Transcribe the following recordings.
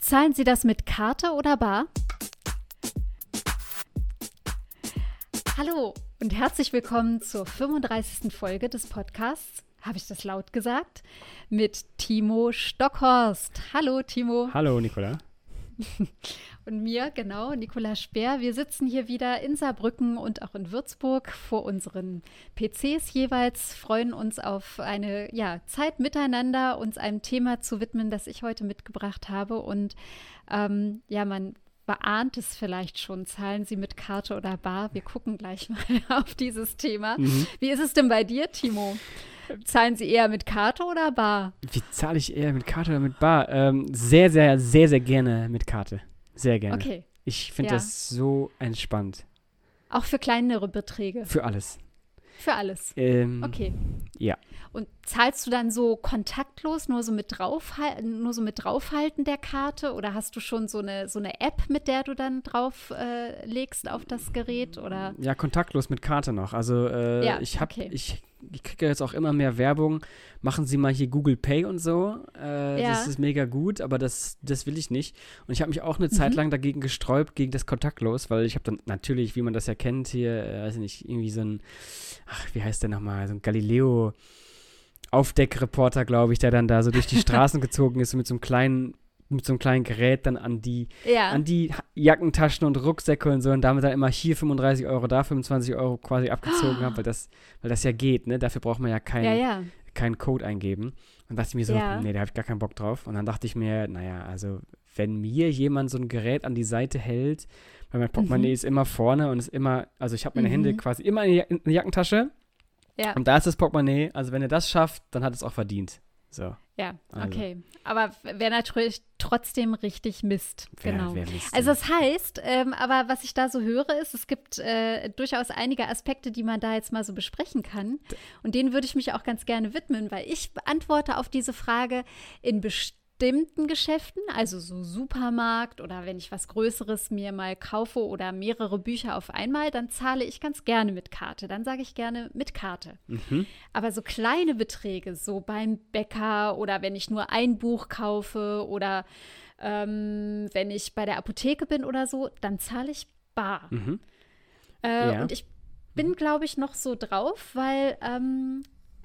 Zahlen Sie das mit Karte oder Bar? Hallo und herzlich willkommen zur 35. Folge des Podcasts. Habe ich das laut gesagt? Mit Timo Stockhorst. Hallo, Timo. Hallo, Nicola. und mir, genau, Nicola Speer. Wir sitzen hier wieder in Saarbrücken und auch in Würzburg vor unseren PCs jeweils, freuen uns auf eine ja, Zeit miteinander, uns einem Thema zu widmen, das ich heute mitgebracht habe. Und ähm, ja, man beahnt es vielleicht schon. Zahlen Sie mit Karte oder Bar? Wir gucken gleich mal auf dieses Thema. Mhm. Wie ist es denn bei dir, Timo? Zahlen Sie eher mit Karte oder Bar? Wie zahle ich eher mit Karte oder mit Bar? Ähm, sehr, sehr, sehr, sehr gerne mit Karte. Sehr gerne. Okay. Ich finde ja. das so entspannt. Auch für kleinere Beträge? Für alles. Für alles. Ähm, okay. Ja. Und zahlst du dann so kontaktlos, nur so mit draufhalten, nur so mit draufhalten der Karte? Oder hast du schon so eine, so eine App, mit der du dann drauf äh, legst auf das Gerät? Oder? Ja, kontaktlos mit Karte noch. Also äh, ja, ich habe, okay. ich ich kriege jetzt auch immer mehr Werbung, machen Sie mal hier Google Pay und so. Äh, ja. Das ist mega gut, aber das, das will ich nicht. Und ich habe mich auch eine mhm. Zeit lang dagegen gesträubt, gegen das Kontaktlos, weil ich habe dann natürlich, wie man das ja kennt, hier, äh, weiß ich nicht, irgendwie so ein, ach, wie heißt der nochmal, so ein Galileo- Aufdeckreporter, glaube ich, der dann da so durch die Straßen gezogen ist und mit so einem kleinen mit so einem kleinen Gerät dann an die, ja. an die Jackentaschen und Rucksäcke und so und damit dann immer hier 35 Euro, da 25 Euro quasi abgezogen oh. habe, weil das, weil das ja geht, ne? Dafür braucht man ja keinen ja, ja. keinen Code eingeben. Und dachte ich mir so, ja. nee, da habe ich gar keinen Bock drauf. Und dann dachte ich mir, naja, also wenn mir jemand so ein Gerät an die Seite hält, weil mein Portemonnaie mhm. ist immer vorne und ist immer, also ich habe meine mhm. Hände quasi immer in der Jackentasche. Ja. Und da ist das Portemonnaie. Also wenn er das schafft, dann hat es auch verdient. So. Ja, also. okay. Aber wäre natürlich trotzdem richtig Mist. Wär, genau. Wär Mist, also das heißt, ähm, aber was ich da so höre, ist, es gibt äh, durchaus einige Aspekte, die man da jetzt mal so besprechen kann. Und denen würde ich mich auch ganz gerne widmen, weil ich beantworte auf diese Frage in bestimmten bestimmten Geschäften, also so Supermarkt oder wenn ich was Größeres mir mal kaufe oder mehrere Bücher auf einmal, dann zahle ich ganz gerne mit Karte. Dann sage ich gerne mit Karte. Mhm. Aber so kleine Beträge, so beim Bäcker oder wenn ich nur ein Buch kaufe oder ähm, wenn ich bei der Apotheke bin oder so, dann zahle ich bar. Mhm. Äh, ja. Und ich bin, mhm. glaube ich, noch so drauf, weil ähm,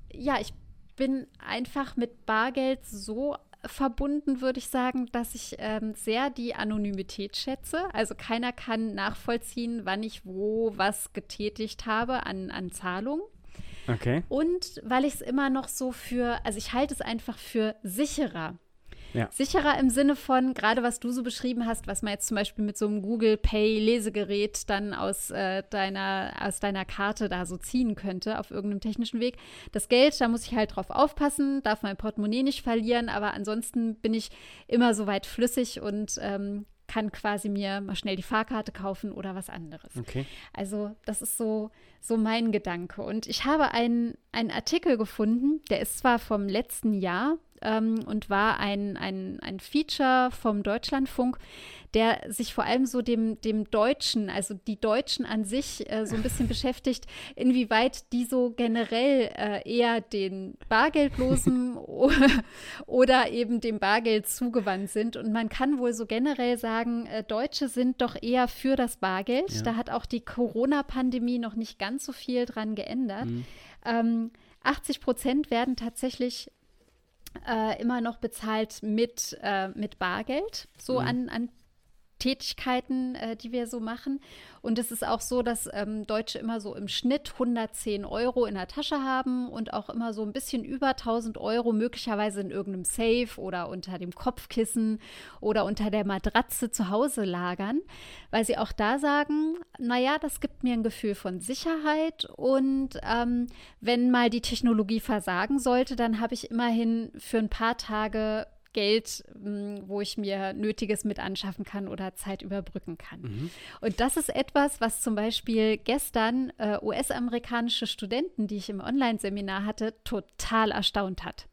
ja, ich bin einfach mit Bargeld so verbunden, würde ich sagen, dass ich ähm, sehr die Anonymität schätze. Also keiner kann nachvollziehen, wann ich wo was getätigt habe an, an Zahlung. Okay. Und weil ich es immer noch so für, also ich halte es einfach für sicherer. Ja. Sicherer im Sinne von, gerade was du so beschrieben hast, was man jetzt zum Beispiel mit so einem Google Pay Lesegerät dann aus, äh, deiner, aus deiner Karte da so ziehen könnte auf irgendeinem technischen Weg. Das Geld, da muss ich halt drauf aufpassen, darf mein Portemonnaie nicht verlieren, aber ansonsten bin ich immer so weit flüssig und ähm, kann quasi mir mal schnell die Fahrkarte kaufen oder was anderes. Okay. Also das ist so, so mein Gedanke. Und ich habe einen, einen Artikel gefunden, der ist zwar vom letzten Jahr, ähm, und war ein, ein, ein Feature vom Deutschlandfunk, der sich vor allem so dem, dem Deutschen, also die Deutschen an sich äh, so ein bisschen beschäftigt, inwieweit die so generell äh, eher den Bargeldlosen oder eben dem Bargeld zugewandt sind. Und man kann wohl so generell sagen, äh, Deutsche sind doch eher für das Bargeld. Ja. Da hat auch die Corona-Pandemie noch nicht ganz so viel dran geändert. Mhm. Ähm, 80 Prozent werden tatsächlich äh, immer noch bezahlt mit, äh, mit Bargeld, so mhm. an, an Tätigkeiten, äh, die wir so machen. Und es ist auch so, dass ähm, Deutsche immer so im Schnitt 110 Euro in der Tasche haben und auch immer so ein bisschen über 1000 Euro möglicherweise in irgendeinem Safe oder unter dem Kopfkissen oder unter der Matratze zu Hause lagern, weil sie auch da sagen, naja, das gibt mir ein Gefühl von Sicherheit und ähm, wenn mal die Technologie versagen sollte, dann habe ich immerhin für ein paar Tage Geld, hm, wo ich mir Nötiges mit anschaffen kann oder Zeit überbrücken kann. Mhm. Und das ist etwas, was zum Beispiel gestern äh, US-amerikanische Studenten, die ich im Online-Seminar hatte, total erstaunt hat.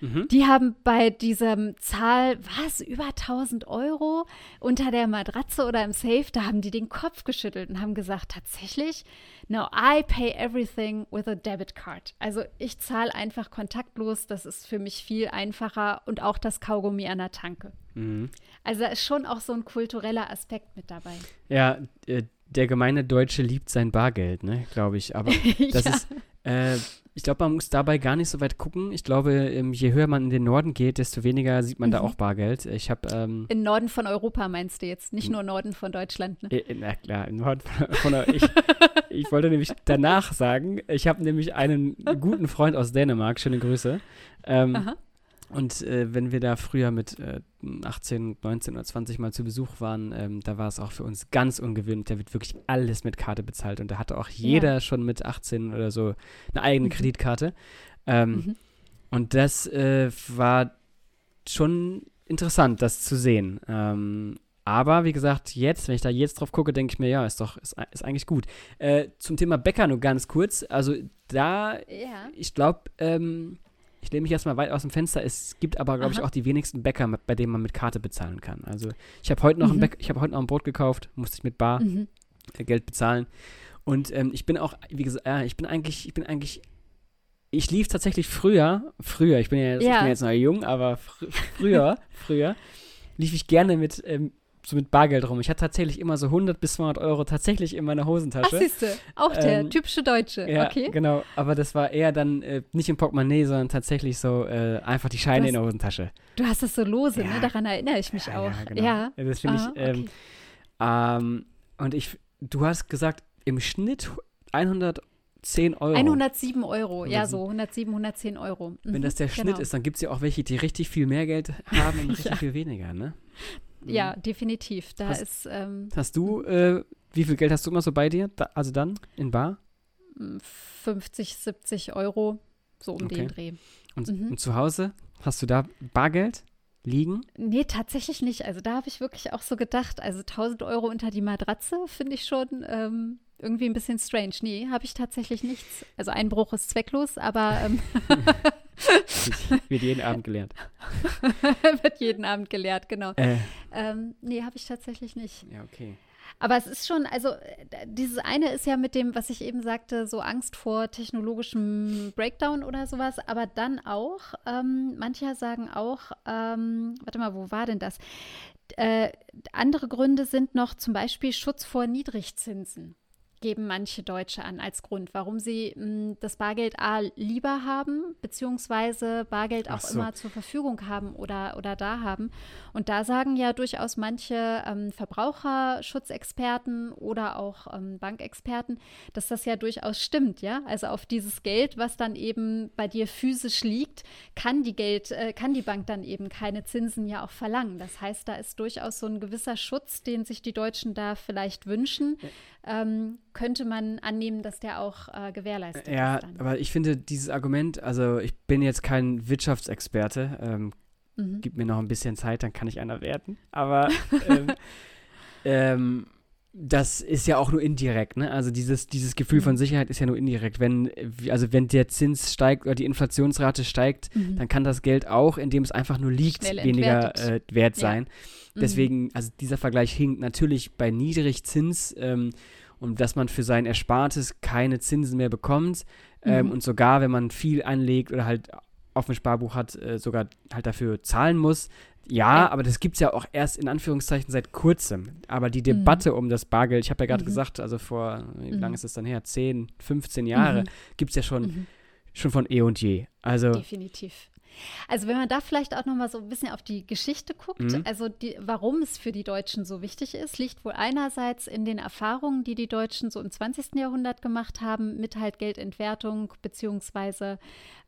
Mhm. Die haben bei diesem Zahl, was, über 1000 Euro unter der Matratze oder im Safe, da haben die den Kopf geschüttelt und haben gesagt, tatsächlich, no, I pay everything with a debit card. Also ich zahle einfach kontaktlos, das ist für mich viel einfacher und auch das Kaugummi an der Tanke. Mhm. Also da ist schon auch so ein kultureller Aspekt mit dabei. Ja, äh, der gemeine Deutsche liebt sein Bargeld, ne, glaube ich. Aber das ja. ist, äh, ich glaube, man muss dabei gar nicht so weit gucken. Ich glaube, ähm, je höher man in den Norden geht, desto weniger sieht man mhm. da auch Bargeld. Ich habe ähm, Im Norden von Europa meinst du jetzt, nicht nur Norden von Deutschland. Ne? Äh, na klar, im Norden von, von ich, ich wollte nämlich danach sagen, ich habe nämlich einen guten Freund aus Dänemark, schöne Grüße. Ähm, Aha. Und äh, wenn wir da früher mit äh, 18, 19 oder 20 Mal zu Besuch waren, ähm, da war es auch für uns ganz ungewöhnlich. Da wird wirklich alles mit Karte bezahlt. Und da hatte auch jeder ja. schon mit 18 oder so eine eigene mhm. Kreditkarte. Ähm, mhm. Und das äh, war schon interessant, das zu sehen. Ähm, aber wie gesagt, jetzt, wenn ich da jetzt drauf gucke, denke ich mir, ja, ist doch, ist, ist eigentlich gut. Äh, zum Thema Bäcker nur ganz kurz. Also da, ja. ich glaube, ähm, ich lehne mich erstmal weit aus dem Fenster. Es gibt aber, glaube ich, auch die wenigsten Bäcker, bei denen man mit Karte bezahlen kann. Also ich habe heute noch mhm. ein ich habe heute noch ein Brot gekauft, musste ich mit Bar mhm. Äh, Geld bezahlen. Und ähm, ich bin auch, wie gesagt, äh, ich bin eigentlich, ich bin eigentlich, ich lief tatsächlich früher, früher, ich bin ja, ja. Ich bin jetzt noch jung, aber fr früher, früher lief ich gerne mit ähm, so mit Bargeld rum. Ich hatte tatsächlich immer so 100 bis 200 Euro tatsächlich in meiner Hosentasche. Ach, siehste, auch der ähm, typische Deutsche. Ja, okay. genau. Aber das war eher dann äh, nicht im Portemonnaie, sondern tatsächlich so äh, einfach die Scheine hast, in der Hosentasche. Du hast das so lose, ne? ja. ne? Daran erinnere ich mich ja, auch. Ja, genau. ja. das finde ich. Ähm, okay. ähm, und ich, du hast gesagt, im Schnitt 110 Euro. 107 Euro, ja, so 107, 110 Euro. Mhm, Wenn das der Schnitt genau. ist, dann gibt es ja auch welche, die richtig viel mehr Geld haben und richtig viel weniger, ne? Ja, mhm. definitiv. Da hast, ist. Ähm, hast du, äh, wie viel Geld hast du immer so bei dir? Da, also dann in Bar? 50, 70 Euro, so um okay. den Dreh. Und, mhm. und zu Hause? Hast du da Bargeld? liegen? Nee, tatsächlich nicht. Also da habe ich wirklich auch so gedacht, also 1000 Euro unter die Matratze finde ich schon ähm, irgendwie ein bisschen strange. Nee, habe ich tatsächlich nichts. Also Einbruch ist zwecklos, aber ähm, Wird jeden Abend gelehrt. Wird jeden Abend gelehrt, genau. Äh. Ähm, nee, habe ich tatsächlich nicht. Ja, okay. Aber es ist schon, also dieses eine ist ja mit dem, was ich eben sagte, so Angst vor technologischem Breakdown oder sowas, aber dann auch, ähm, manche sagen auch, ähm, warte mal, wo war denn das? Äh, andere Gründe sind noch zum Beispiel Schutz vor Niedrigzinsen geben manche Deutsche an als Grund, warum sie mh, hm, das Bargeld A lieber haben, beziehungsweise Bargeld auch so. immer zur Verfügung haben oder, oder da haben. Und da sagen ja durchaus manche ähm, Verbraucherschutzexperten oder auch ähm, Bankexperten, dass das ja durchaus stimmt, ja. Also auf dieses Geld, was dann eben bei dir physisch liegt, kann die Geld, äh, kann die Bank dann eben keine Zinsen ja auch verlangen. Das heißt, da ist durchaus so ein gewisser Schutz, den sich die Deutschen da vielleicht wünschen. Ähm, könnte man annehmen, dass der auch äh, gewährleistet ja, ist. Ja, aber ich finde dieses Argument, also ich bin jetzt kein Wirtschaftsexperte, ähm, mhm. gib mir noch ein bisschen Zeit, dann kann ich einer werden. Aber ähm, ähm, das ist ja auch nur indirekt, ne? Also dieses, dieses Gefühl mhm. von Sicherheit ist ja nur indirekt. Wenn, also wenn der Zins steigt oder die Inflationsrate steigt, mhm. dann kann das Geld auch, indem es einfach nur liegt, weniger äh, wert sein. Ja. Deswegen, mhm. also dieser Vergleich hinkt natürlich bei Niedrigzins ähm, und dass man für sein Erspartes keine Zinsen mehr bekommt. Ähm, mhm. Und sogar, wenn man viel anlegt oder halt auf dem Sparbuch hat, äh, sogar halt dafür zahlen muss. Ja, ja. aber das gibt es ja auch erst in Anführungszeichen seit kurzem. Aber die mhm. Debatte mhm. um das Bargeld, ich habe ja gerade mhm. gesagt, also vor, wie mhm. lange ist es dann her? 10, 15 Jahre, mhm. gibt es ja schon, schon von eh und je. Also, Definitiv. Also wenn man da vielleicht auch noch mal so ein bisschen auf die Geschichte guckt, mhm. also die, warum es für die Deutschen so wichtig ist, liegt wohl einerseits in den Erfahrungen, die die Deutschen so im 20. Jahrhundert gemacht haben mit halt Geldentwertung beziehungsweise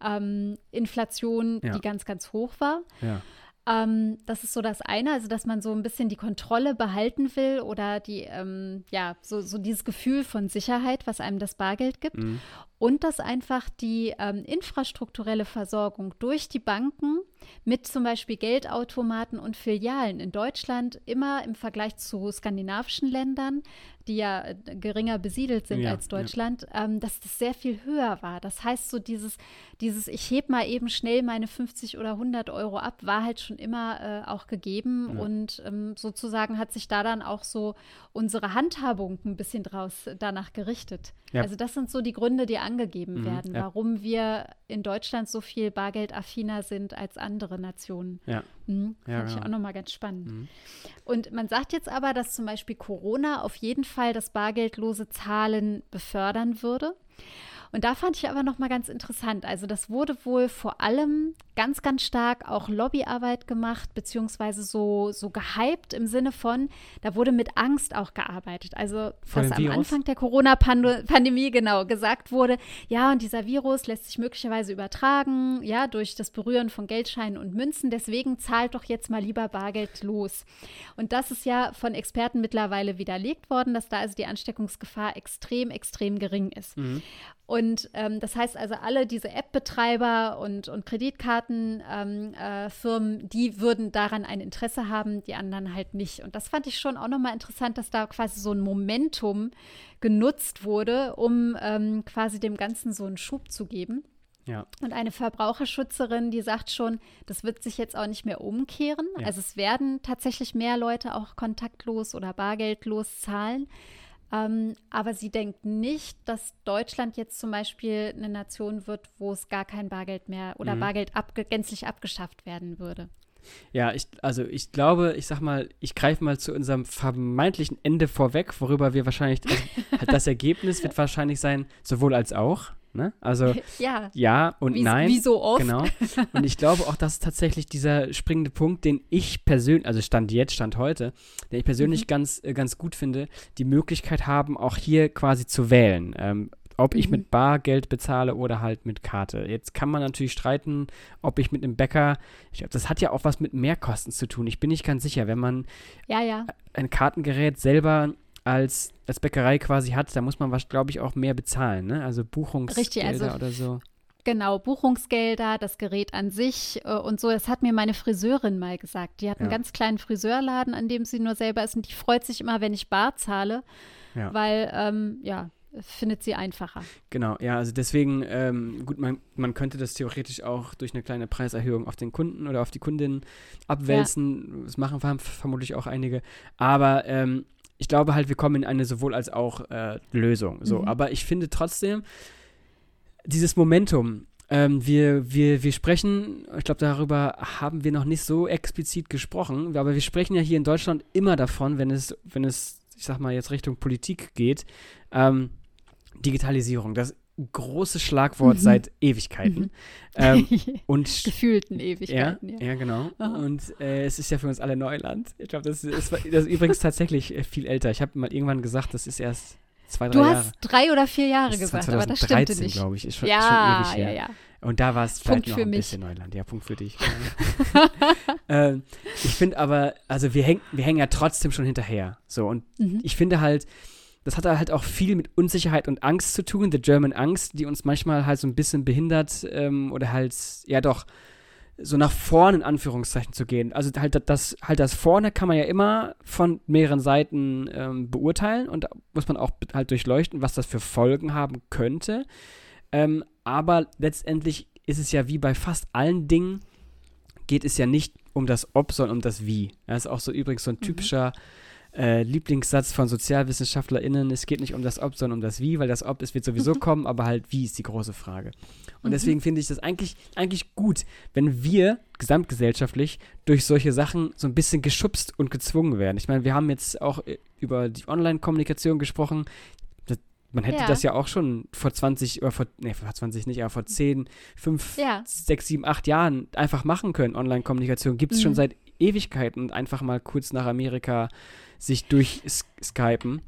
ähm, Inflation, ja. die ganz, ganz hoch war. Ja. Ähm, das ist so das eine, also dass man so ein bisschen die Kontrolle behalten will oder die, ähm, ja, so, so dieses Gefühl von Sicherheit, was einem das Bargeld gibt. Mhm. Und dass einfach die ähm, infrastrukturelle Versorgung durch die Banken mit zum Beispiel Geldautomaten und Filialen in Deutschland immer im Vergleich zu skandinavischen Ländern die ja äh, geringer besiedelt sind ja, als Deutschland, ja. ähm, dass das sehr viel höher war. Das heißt, so dieses, dieses ich heb mal eben schnell meine 50 oder 100 Euro ab, war halt schon immer äh, auch gegeben. Ja. Und ähm, sozusagen hat sich da dann auch so unsere Handhabung ein bisschen draus danach gerichtet. Also das sind so die Gründe, die angegeben mhm, werden, ja. warum wir in Deutschland so viel bargeldaffiner sind als andere Nationen. Ja. Mhm, ja fand genau. ich auch nochmal ganz spannend. Mhm. Und man sagt jetzt aber, dass zum Beispiel Corona auf jeden Fall das bargeldlose Zahlen befördern würde. Und da fand ich aber noch mal ganz interessant. Also das wurde wohl vor allem ganz, ganz stark auch Lobbyarbeit gemacht, beziehungsweise so, so gehypt im Sinne von, da wurde mit Angst auch gearbeitet. Also Vor was am Virus? Anfang der Corona-Pandemie genau gesagt wurde, ja, und dieser Virus lässt sich möglicherweise übertragen, ja, durch das Berühren von Geldscheinen und Münzen. Deswegen zahlt doch jetzt mal lieber Bargeld los. Und das ist ja von Experten mittlerweile widerlegt worden, dass da also die Ansteckungsgefahr extrem, extrem gering ist. Mhm. Und ähm, das heißt also, alle diese App-Betreiber und, und Kreditkartenfirmen, ähm, äh, die würden daran ein Interesse haben, die anderen halt nicht. Und das fand ich schon auch nochmal interessant, dass da quasi so ein Momentum genutzt wurde, um ähm, quasi dem Ganzen so einen Schub zu geben. Ja. Und eine Verbraucherschützerin, die sagt schon, das wird sich jetzt auch nicht mehr umkehren. Ja. Also es werden tatsächlich mehr Leute auch kontaktlos oder bargeldlos zahlen. Ähm, aber sie denkt nicht, dass Deutschland jetzt zum Beispiel eine Nation wird, wo es gar kein Bargeld mehr oder mhm. Bargeld abge gänzlich abgeschafft werden würde. Ja, ich, also ich glaube, ich sag mal, ich greife mal zu unserem vermeintlichen Ende vorweg, worüber wir wahrscheinlich, also das Ergebnis wird wahrscheinlich sein, sowohl als auch. Ne? Also ja, ja und wie, nein. Wie so oft. Genau. Und ich glaube auch, das ist tatsächlich dieser springende Punkt, den ich persönlich, also Stand jetzt, Stand heute, den ich persönlich mhm. ganz, äh, ganz gut finde, die Möglichkeit haben, auch hier quasi zu wählen. Ähm, ob ich mhm. mit Bargeld bezahle oder halt mit Karte. Jetzt kann man natürlich streiten, ob ich mit einem Bäcker, ich glaube, das hat ja auch was mit Mehrkosten zu tun. Ich bin nicht ganz sicher, wenn man ja, ja. ein Kartengerät selber als, als Bäckerei quasi hat, da muss man, glaube ich, auch mehr bezahlen, ne? Also Buchungsgelder also, oder so. Genau, Buchungsgelder, das Gerät an sich äh, und so. Das hat mir meine Friseurin mal gesagt. Die hat ja. einen ganz kleinen Friseurladen, an dem sie nur selber ist und die freut sich immer, wenn ich bar zahle, ja. weil, ähm, ja, findet sie einfacher. Genau, ja, also deswegen, ähm, gut, man, man könnte das theoretisch auch durch eine kleine Preiserhöhung auf den Kunden oder auf die Kundin abwälzen. Ja. Das machen vermutlich auch einige. Aber ähm, ich glaube halt, wir kommen in eine sowohl als auch äh, Lösung. So, mhm. aber ich finde trotzdem dieses Momentum. Ähm, wir, wir, wir sprechen, ich glaube, darüber haben wir noch nicht so explizit gesprochen, aber wir sprechen ja hier in Deutschland immer davon, wenn es, wenn es, ich sag mal, jetzt Richtung Politik geht, ähm, Digitalisierung. Das großes Schlagwort mhm. seit Ewigkeiten. Mhm. Ähm, und Gefühlten Ewigkeiten. Ja, ja. ja genau. Aha. Und äh, es ist ja für uns alle Neuland. Ich glaube, das, ist, das ist übrigens tatsächlich äh, viel älter. Ich habe mal irgendwann gesagt, das ist erst zwei, drei Jahre. Du hast drei oder vier Jahre gesagt, aber das stimmte nicht. glaube ich. Ist schon, ja, schon ewig her. Ja, ja. Und da war es vielleicht noch ein mich. bisschen Neuland. Ja, Punkt für dich. ähm, ich finde aber, also wir, häng, wir hängen ja trotzdem schon hinterher. So, und mhm. ich finde halt, das hat halt auch viel mit Unsicherheit und Angst zu tun, the German Angst, die uns manchmal halt so ein bisschen behindert ähm, oder halt, ja doch, so nach vorne in Anführungszeichen zu gehen. Also halt das, halt das vorne kann man ja immer von mehreren Seiten ähm, beurteilen und da muss man auch halt durchleuchten, was das für Folgen haben könnte. Ähm, aber letztendlich ist es ja wie bei fast allen Dingen, geht es ja nicht um das Ob, sondern um das Wie. Das ist auch so übrigens so ein mhm. typischer mhm äh, Lieblingssatz von SozialwissenschaftlerInnen, es geht nicht um das Ob, sondern um das Wie, weil das Ob, es wird sowieso mhm. kommen, aber halt wie ist die große Frage. Und mhm. deswegen finde ich das eigentlich, eigentlich gut, wenn wir gesamtgesellschaftlich durch solche Sachen so ein bisschen geschubst und gezwungen werden. Ich meine, wir haben jetzt auch äh, über die Online-Kommunikation gesprochen. Man hätte ja. das ja auch schon vor 20 oder vor, nee, vor 20 nicht, aber vor 10, 5, ja. 6, 7, 8 Jahren einfach machen können. Online-Kommunikation gibt es mhm. schon seit Ewigkeiten und einfach mal kurz nach Amerika sich durchskypen.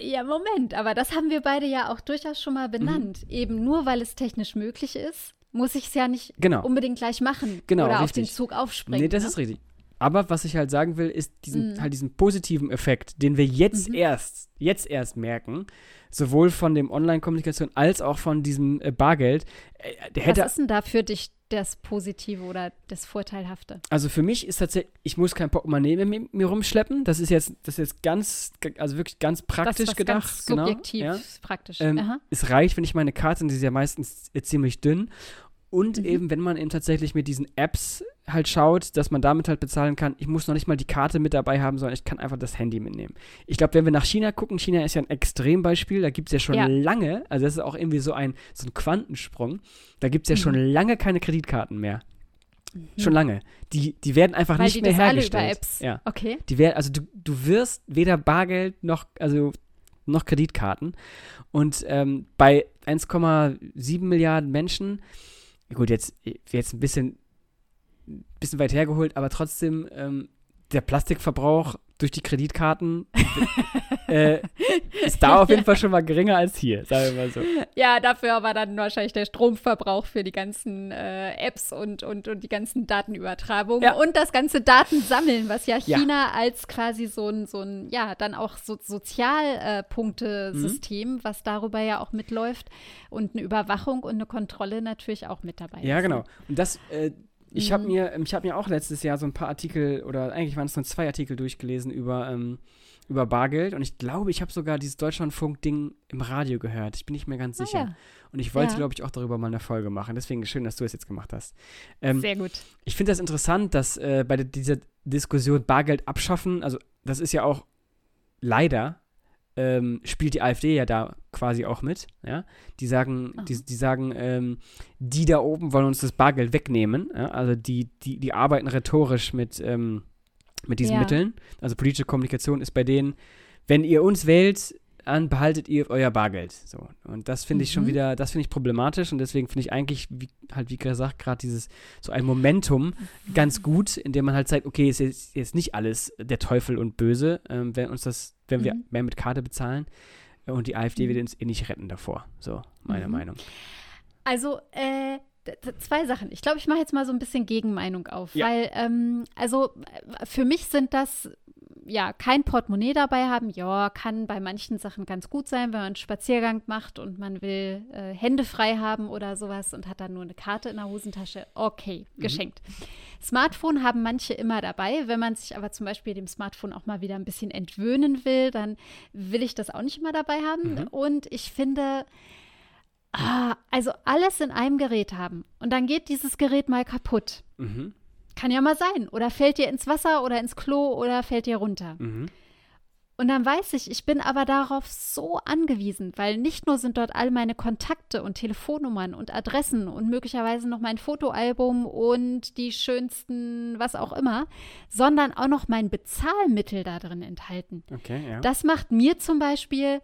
Ja, Moment, aber das haben wir beide ja auch durchaus schon mal benannt. Mhm. Eben nur weil es technisch möglich ist, muss ich es ja nicht genau. unbedingt gleich machen genau, oder richtig. auf den Zug aufspringen. Nee, das ne? ist richtig. Aber was ich halt sagen will, ist diesen, mhm. halt diesen positiven Effekt, den wir jetzt mhm. erst, jetzt erst merken, sowohl von dem Online-Kommunikation als auch von diesem äh, Bargeld. Äh, was ist denn da für dich das Positive oder das Vorteilhafte? Also für mich ist tatsächlich, ich muss kein Portemonnaie mehr mit mir rumschleppen. Das ist jetzt, das ist jetzt ganz, also wirklich ganz praktisch das, gedacht. Ganz genau, subjektiv ja. praktisch. Ähm, es reicht, wenn ich meine Karte, die ist ja meistens ziemlich dünn. Und mhm. eben, wenn man eben tatsächlich mit diesen Apps halt schaut, dass man damit halt bezahlen kann. Ich muss noch nicht mal die Karte mit dabei haben, sondern ich kann einfach das Handy mitnehmen. Ich glaube, wenn wir nach China gucken, China ist ja ein Extrembeispiel, da gibt es ja schon ja. lange, also das ist auch irgendwie so ein, so ein Quantensprung, da gibt es ja mhm. schon lange keine Kreditkarten mehr. Mhm. Schon lange. Die, die werden einfach Weil nicht mehr hergestellt. Alle über Apps. Ja. Okay. Die werden, also du, du wirst weder Bargeld noch, also noch Kreditkarten. Und ähm, bei 1,7 Milliarden Menschen, gut, jetzt, jetzt ein bisschen, bisschen weit hergeholt, aber trotzdem ähm, der Plastikverbrauch durch die Kreditkarten äh, ist da auf jeden Fall schon mal geringer als hier, sagen wir mal so. Ja, dafür aber dann wahrscheinlich der Stromverbrauch für die ganzen äh, Apps und, und, und die ganzen Datenübertragungen ja. und das ganze Datensammeln, was ja China ja. als quasi so ein, so ein, ja, dann auch so Sozialpunktesystem, mhm. was darüber ja auch mitläuft und eine Überwachung und eine Kontrolle natürlich auch mit dabei ja, ist. Ja, genau. Und das, äh, ich habe mhm. mir, ich habe mir auch letztes Jahr so ein paar Artikel oder eigentlich waren es nur zwei Artikel durchgelesen über, ähm, über Bargeld und ich glaube, ich habe sogar dieses Deutschlandfunk-Ding im Radio gehört. Ich bin nicht mehr ganz ah, sicher. Ja. Und ich wollte, ja. glaube ich, auch darüber mal eine Folge machen. Deswegen schön, dass du es jetzt gemacht hast. Ähm, Sehr gut. Ich finde das interessant, dass äh, bei dieser Diskussion Bargeld abschaffen, also das ist ja auch leider ähm, spielt die AfD ja da quasi auch mit. Ja? Die sagen, die, die sagen, ähm, die da oben wollen uns das Bargeld wegnehmen. Ja? Also die, die, die arbeiten rhetorisch mit, ähm, mit diesen ja. Mitteln. Also politische Kommunikation ist bei denen, wenn ihr uns wählt, dann behaltet ihr euer Bargeld. So. Und das finde ich schon mhm. wieder, das finde ich problematisch und deswegen finde ich eigentlich, wie, halt wie gesagt, gerade dieses, so ein Momentum ganz gut, in dem man halt zeigt, okay, es ist jetzt nicht alles der Teufel und böse, ähm, wenn uns das, wenn mhm. wir mehr mit Karte bezahlen und die AfD mhm. wird uns eh nicht retten davor. So, meine mhm. Meinung. Also, äh, zwei Sachen. Ich glaube, ich mache jetzt mal so ein bisschen Gegenmeinung auf, ja. weil, ähm, also für mich sind das ja, kein Portemonnaie dabei haben, ja, kann bei manchen Sachen ganz gut sein, wenn man einen Spaziergang macht und man will äh, Hände frei haben oder sowas und hat dann nur eine Karte in der Hosentasche. Okay, mhm. geschenkt. Smartphone haben manche immer dabei. Wenn man sich aber zum Beispiel dem Smartphone auch mal wieder ein bisschen entwöhnen will, dann will ich das auch nicht immer dabei haben. Mhm. Und ich finde, ah, also alles in einem Gerät haben und dann geht dieses Gerät mal kaputt. Mhm kann ja mal sein. Oder fällt dir ins Wasser oder ins Klo oder fällt dir runter. Mhm. Und dann weiß ich, ich bin aber darauf so angewiesen, weil nicht nur sind dort all meine Kontakte und Telefonnummern und Adressen und möglicherweise noch mein Fotoalbum und die schönsten, was auch immer, sondern auch noch mein Bezahlmittel da drin enthalten. Okay, ja. Das macht mir zum Beispiel,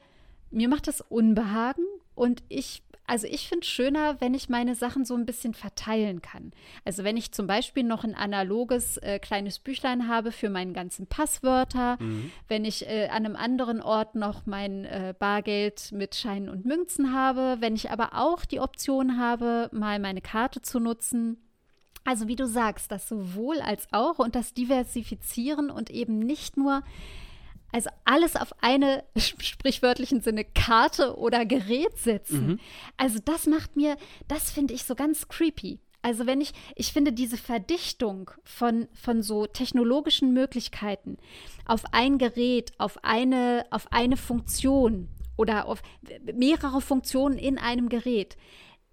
mir macht das Unbehagen und ich also ich finde es schöner, wenn ich meine Sachen so ein bisschen verteilen kann. Also wenn ich zum Beispiel noch ein analoges äh, kleines Büchlein habe für meine ganzen Passwörter, mhm. wenn ich äh, an einem anderen Ort noch mein äh, Bargeld mit Scheinen und Münzen habe, wenn ich aber auch die Option habe, mal meine Karte zu nutzen. Also wie du sagst, das sowohl als auch und das Diversifizieren und eben nicht nur also alles auf eine sprichwörtlichen Sinne Karte oder Gerät setzen. Mhm. Also das macht mir, das finde ich so ganz creepy. Also wenn ich, ich finde diese Verdichtung von, von so technologischen Möglichkeiten auf ein Gerät, auf eine, auf eine Funktion oder auf mehrere Funktionen in einem Gerät,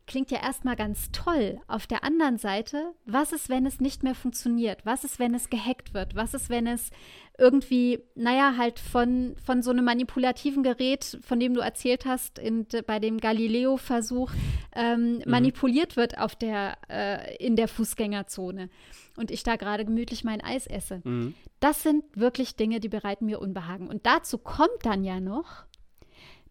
klingt ja erstmal ganz toll. Auf der anderen Seite, was ist, wenn es nicht mehr funktioniert? Was ist, wenn es gehackt wird? Was ist, wenn es irgendwie, naja, halt von, von so einem manipulativen Gerät, von dem du erzählt hast, in, bei dem Galileo-Versuch, ähm, mhm. manipuliert wird auf der, äh, in der Fußgängerzone und ich da gerade gemütlich mein Eis esse. Mhm. Das sind wirklich Dinge, die bereiten mir Unbehagen. Und dazu kommt dann ja noch,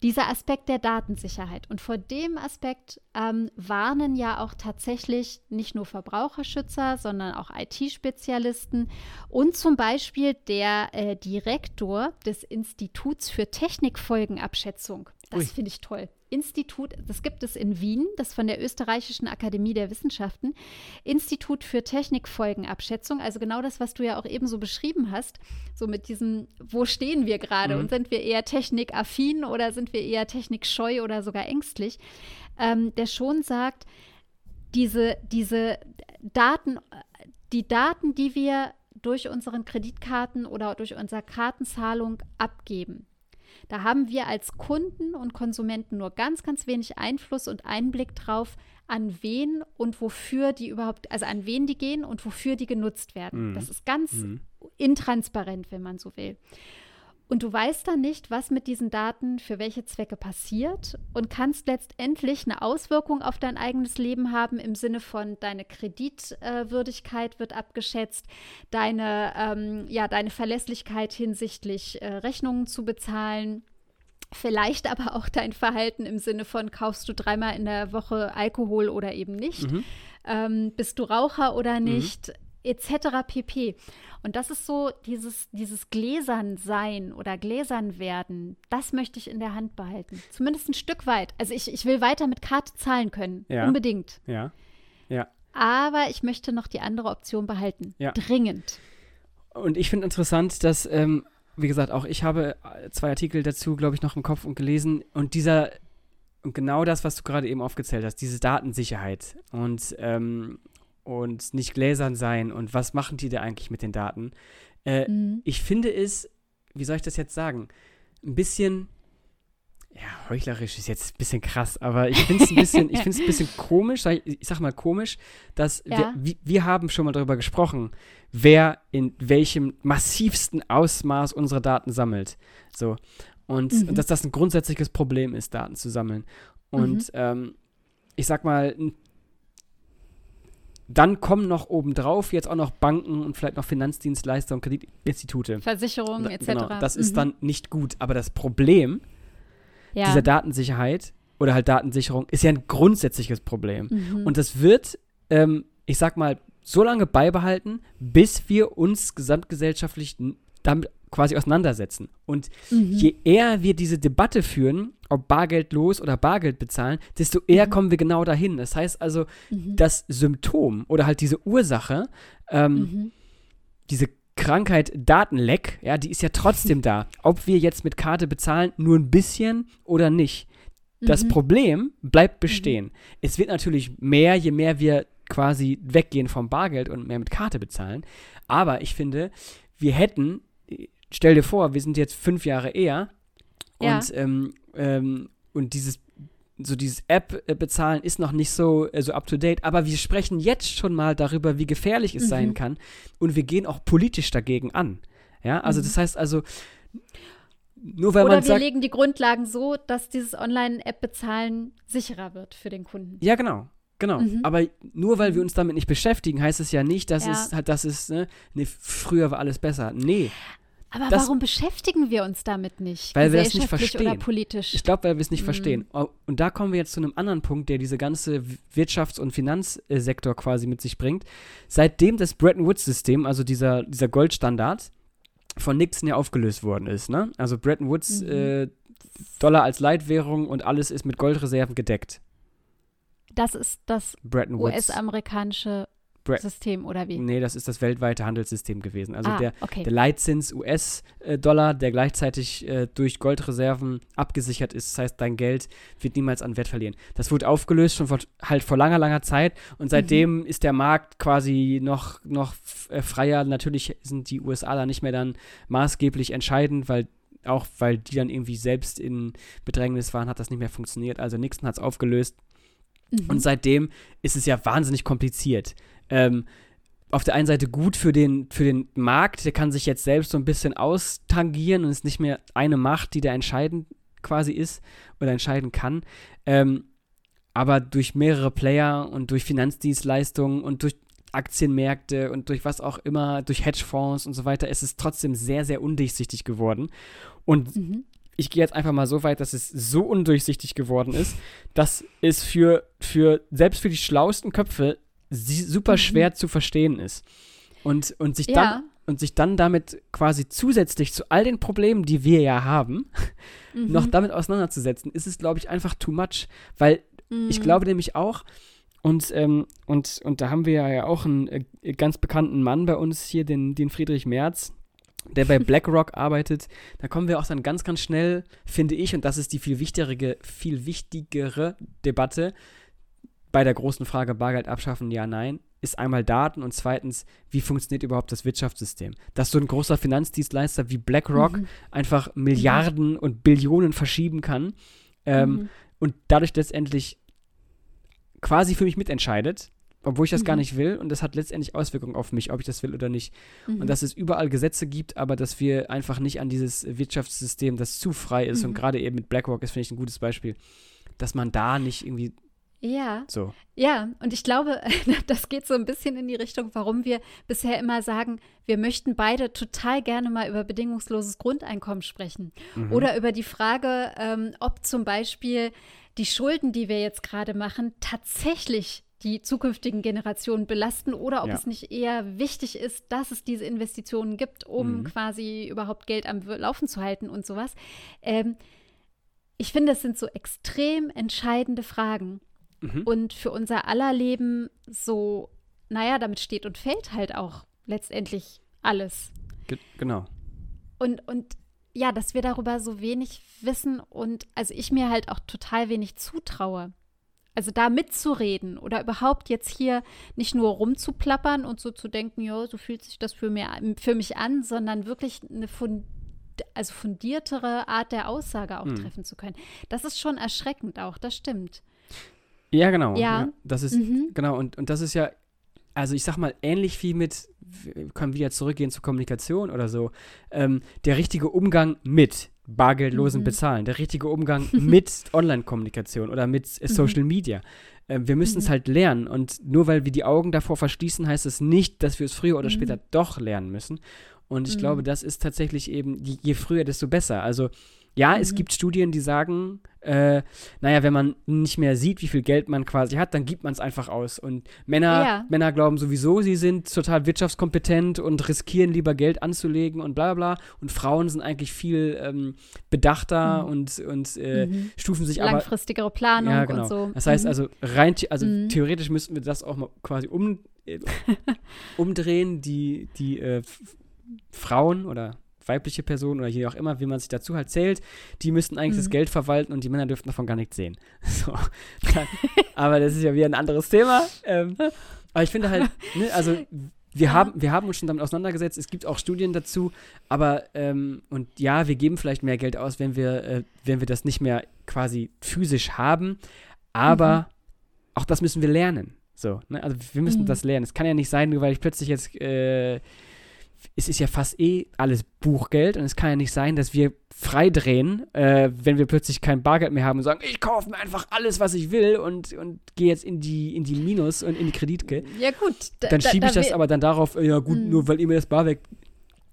dieser Aspekt der Datensicherheit. Und vor dem Aspekt ähm, warnen ja auch tatsächlich nicht nur Verbraucherschützer, sondern auch IT-Spezialisten und zum Beispiel der äh, Direktor des Instituts für Technikfolgenabschätzung. Das finde ich toll. Institut, das gibt es in Wien, das von der Österreichischen Akademie der Wissenschaften, Institut für Technikfolgenabschätzung, also genau das, was du ja auch eben so beschrieben hast, so mit diesem, wo stehen wir gerade? Mhm. und sind wir eher technikaffin oder sind wir eher technikscheu oder sogar ängstlich, ähm, der schon sagt, diese, diese Daten, die Daten, die wir durch unseren Kreditkarten oder durch unsere Kartenzahlung abgeben, da haben wir als Kunden und Konsumenten nur ganz, ganz wenig Einfluss und Einblick drauf, an wen und wofür die überhaupt, also an wen die gehen und wofür die genutzt werden. Mhm. Das ist ganz mhm. intransparent, wenn man so will. Und du weißt dann nicht, was mit diesen Daten für welche Zwecke passiert und kannst letztendlich eine Auswirkung auf dein eigenes Leben haben im Sinne von deine Kreditwürdigkeit wird abgeschätzt, deine, ähm, ja, deine Verlässlichkeit hinsichtlich äh, Rechnungen zu bezahlen. Vielleicht aber auch dein Verhalten im Sinne von, kaufst du dreimal in der Woche Alkohol oder eben nicht? Mhm. Ähm, bist du Raucher oder mhm. nicht? Mhm. Etc. pp. Und das ist so dieses, dieses Gläsern oder Gläsern das möchte ich in der Hand behalten. Zumindest ein Stück weit. Also ich, ich will weiter mit Karte zahlen können. Ja. Unbedingt. Ja. Ja. Aber ich möchte noch die andere Option behalten. Ja. Dringend. Und ich finde interessant, dass, ähm, wie gesagt, auch ich habe zwei Artikel dazu, glaube ich, noch im Kopf und gelesen. Und dieser, und genau das, was du gerade eben aufgezählt hast, diese Datensicherheit und ähm, und nicht gläsern sein und was machen die da eigentlich mit den Daten. Äh, mhm. Ich finde es, wie soll ich das jetzt sagen, ein bisschen, ja, heuchlerisch ist jetzt ein bisschen krass, aber ich finde es ein bisschen, ich finde es ein bisschen komisch, ich, ich sag mal komisch, dass ja. wir, wir haben schon mal darüber gesprochen, wer in welchem massivsten Ausmaß unsere Daten sammelt. So. Und, mhm. und dass das ein grundsätzliches Problem ist, Daten zu sammeln. Und mhm. ähm, ich sag mal, ein dann kommen noch obendrauf jetzt auch noch Banken und vielleicht noch Finanzdienstleister und Kreditinstitute. Versicherungen etc. Genau, das mhm. ist dann nicht gut. Aber das Problem ja. dieser Datensicherheit oder halt Datensicherung ist ja ein grundsätzliches Problem. Mhm. Und das wird, ähm, ich sag mal, so lange beibehalten, bis wir uns gesamtgesellschaftlich damit quasi auseinandersetzen. Und mhm. je eher wir diese Debatte führen, ob Bargeld los oder Bargeld bezahlen, desto eher mhm. kommen wir genau dahin. Das heißt also, mhm. das Symptom oder halt diese Ursache, ähm, mhm. diese Krankheit Datenleck, ja, die ist ja trotzdem da. Ob wir jetzt mit Karte bezahlen, nur ein bisschen oder nicht. Das mhm. Problem bleibt mhm. bestehen. Es wird natürlich mehr, je mehr wir quasi weggehen vom Bargeld und mehr mit Karte bezahlen. Aber ich finde, wir hätten stell dir vor, wir sind jetzt fünf Jahre eher ja. und, ähm, ähm, und dieses so dieses App äh, bezahlen ist noch nicht so, äh, so up to date, aber wir sprechen jetzt schon mal darüber, wie gefährlich es mhm. sein kann und wir gehen auch politisch dagegen an. Ja, also mhm. das heißt also, nur weil Oder man wir sagt, legen die Grundlagen so, dass dieses Online-App-Bezahlen sicherer wird für den Kunden. Ja, genau. Genau, mhm. aber nur weil wir uns damit nicht beschäftigen, heißt es ja nicht, dass ja. es, dass es, ne, nee, früher war alles besser. Nee. Aber das, warum beschäftigen wir uns damit nicht? Weil wir es nicht verstehen. Oder politisch? Ich glaube, weil wir es nicht mhm. verstehen. Oh, und da kommen wir jetzt zu einem anderen Punkt, der diese ganze Wirtschafts- und Finanzsektor quasi mit sich bringt. Seitdem das Bretton Woods-System, also dieser, dieser Goldstandard, von Nixon ja aufgelöst worden ist, ne? Also Bretton Woods, mhm. äh, Dollar als Leitwährung und alles ist mit Goldreserven gedeckt. Das ist das US-amerikanische System oder wie? Nee, das ist das weltweite Handelssystem gewesen. Also ah, der, okay. der Leitzins US-Dollar, der gleichzeitig äh, durch Goldreserven abgesichert ist. Das heißt, dein Geld wird niemals an Wert verlieren. Das wurde aufgelöst schon vor, halt vor langer, langer Zeit und seitdem mhm. ist der Markt quasi noch, noch äh, freier. Natürlich sind die USA da nicht mehr dann maßgeblich entscheidend, weil auch weil die dann irgendwie selbst in Bedrängnis waren, hat das nicht mehr funktioniert. Also Nixon hat es aufgelöst. Mhm. Und seitdem ist es ja wahnsinnig kompliziert ähm, auf der einen Seite gut für den, für den Markt, der kann sich jetzt selbst so ein bisschen austangieren und ist nicht mehr eine Macht, die da entscheidend quasi ist oder entscheiden kann. Ähm, aber durch mehrere Player und durch Finanzdienstleistungen und durch Aktienmärkte und durch was auch immer, durch Hedgefonds und so weiter, ist es trotzdem sehr, sehr undurchsichtig geworden. Und mhm. ich gehe jetzt einfach mal so weit, dass es so undurchsichtig geworden ist, dass es für, für selbst für die schlauesten Köpfe super mhm. schwer mhm. zu verstehen ist. Und, und, sich ja. dann, und sich dann damit quasi zusätzlich zu all den Problemen, die wir ja haben, mhm. noch damit auseinanderzusetzen, ist es, glaube ich, einfach too much. Weil mhm. ich glaube nämlich auch, und, ähm, und, und da haben wir ja auch einen äh, ganz bekannten Mann bei uns hier, den, den Friedrich Merz, der bei BlackRock arbeitet. Da kommen wir auch dann ganz, ganz schnell, finde ich, und das ist die viel wichtigere, viel wichtigere Debatte, bei der großen Frage Bargeld abschaffen, ja, nein, ist einmal Daten und zweitens, wie funktioniert überhaupt das Wirtschaftssystem? Dass so ein großer Finanzdienstleister wie BlackRock mhm. einfach Milliarden und Billionen verschieben kann ähm, mhm. und dadurch letztendlich quasi für mich mitentscheidet, obwohl ich das mhm. gar nicht will. Und das hat letztendlich Auswirkungen auf mich, ob ich das will oder nicht. Mhm. Und dass es überall Gesetze gibt, aber dass wir einfach nicht an dieses Wirtschaftssystem, das zu frei ist, mhm. und gerade eben mit BlackRock ist, finde ich, ein gutes Beispiel, dass man da nicht irgendwie ja. So. Ja, und ich glaube, das geht so ein bisschen in die Richtung, warum wir bisher immer sagen, wir möchten beide total gerne mal über bedingungsloses Grundeinkommen sprechen. Mhm. Oder über die Frage, ähm, ob zum Beispiel die Schulden, die wir jetzt gerade machen, tatsächlich die zukünftigen Generationen belasten oder ob ja. es nicht eher wichtig ist, dass es diese Investitionen gibt, um mhm. quasi überhaupt Geld am Laufen zu halten und sowas. Ähm, ich finde, es sind so extrem entscheidende Fragen mhm. und für unser aller Leben so, naja, damit steht und fällt halt auch letztendlich alles. Ge genau. Und, und ja, dass wir darüber so wenig wissen und also ich mir halt auch total wenig zutraue. Also da mitzureden oder überhaupt jetzt hier nicht nur rumzuplappern und so zu denken, ja, so fühlt sich das für, mir, für mich an, sondern wirklich eine fund also fundiertere Art der Aussage auch hm. treffen zu können. Das ist schon erschreckend auch, das stimmt. Ja, genau. Ja. ja das ist, mhm. genau, und, und das ist ja, also ich sag mal, ähnlich wie mit, wir können wieder zurückgehen zur Kommunikation oder so, ähm, der richtige Umgang mit bargeldlosen mhm. Bezahlen, der richtige Umgang mit Online-Kommunikation oder mit äh, Social mhm. Media. Äh, wir müssen es mhm. halt lernen und nur weil wir die Augen davor verschließen, heißt es nicht, dass wir es früher oder mhm. später doch lernen müssen. Und ich glaube, das ist tatsächlich eben, je früher, desto besser. Also ja, mhm. es gibt Studien, die sagen, äh, naja, wenn man nicht mehr sieht, wie viel Geld man quasi hat, dann gibt man es einfach aus. Und Männer, ja. Männer glauben sowieso, sie sind total wirtschaftskompetent und riskieren lieber Geld anzulegen und bla bla. Und Frauen sind eigentlich viel ähm, bedachter mhm. und, und äh, mhm. stufen sich aber. Langfristigere Planung ja, genau. und so. Das heißt mhm. also, rein, also mhm. theoretisch müssten wir das auch mal quasi um, äh, umdrehen, die, die äh, Frauen oder weibliche Person oder je auch immer, wie man sich dazu halt zählt, die müssten eigentlich mhm. das Geld verwalten und die Männer dürften davon gar nichts sehen. So. aber das ist ja wieder ein anderes Thema. Ähm, aber ich finde halt, ne, also wir, ja. haben, wir haben uns schon damit auseinandergesetzt, es gibt auch Studien dazu, aber ähm, und ja, wir geben vielleicht mehr Geld aus, wenn wir, äh, wenn wir das nicht mehr quasi physisch haben, aber mhm. auch das müssen wir lernen. So, ne? Also wir müssen mhm. das lernen. Es kann ja nicht sein, nur weil ich plötzlich jetzt äh, es ist ja fast eh alles Buchgeld und es kann ja nicht sein, dass wir frei drehen, äh, wenn wir plötzlich kein Bargeld mehr haben und sagen, ich kaufe mir einfach alles, was ich will und, und gehe jetzt in die, in die Minus und in die Kreditke. Ja gut. Da, dann schiebe ich da, das aber dann darauf, ja gut, mm. nur weil ihr mir das Bargeld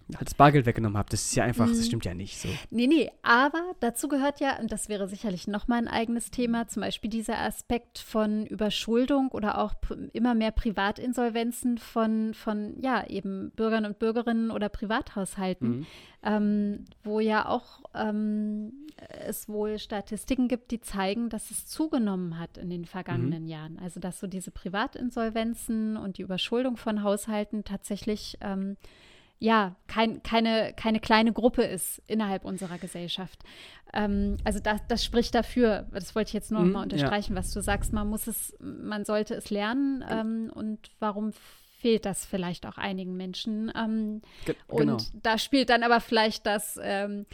das Bargeld weggenommen habt. Das ist ja einfach, das mhm. stimmt ja nicht so. Nee, nee, aber dazu gehört ja, und das wäre sicherlich nochmal ein eigenes Thema, zum Beispiel dieser Aspekt von Überschuldung oder auch immer mehr Privatinsolvenzen von, von ja, eben Bürgern und Bürgerinnen oder Privathaushalten, mhm. ähm, wo ja auch ähm, es wohl Statistiken gibt, die zeigen, dass es zugenommen hat in den vergangenen mhm. Jahren. Also dass so diese Privatinsolvenzen und die Überschuldung von Haushalten tatsächlich ähm, ja, kein, keine, keine kleine Gruppe ist innerhalb unserer Gesellschaft. Ähm, also das, das spricht dafür, das wollte ich jetzt nur noch mal mhm, unterstreichen, ja. was du sagst, man muss es, man sollte es lernen ähm, und warum fehlt das vielleicht auch einigen Menschen. Ähm, Ge genau. Und da spielt dann aber vielleicht das ähm,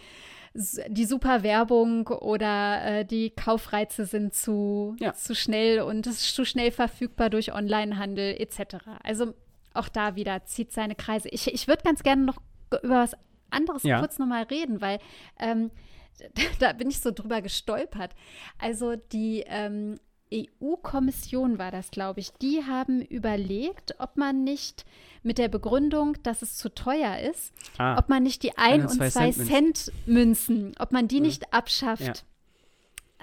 die super Werbung oder äh, die Kaufreize sind zu, ja. zu schnell und es ist zu schnell verfügbar durch Onlinehandel etc. Also auch da wieder zieht seine Kreise. Ich, ich würde ganz gerne noch über was anderes ja. kurz nochmal reden, weil ähm, da bin ich so drüber gestolpert. Also die ähm, EU-Kommission war das, glaube ich, die haben überlegt, ob man nicht mit der Begründung, dass es zu teuer ist, ah, ob man nicht die 1 und 2 Cent Münzen, ob man die mhm. nicht abschafft. Ja.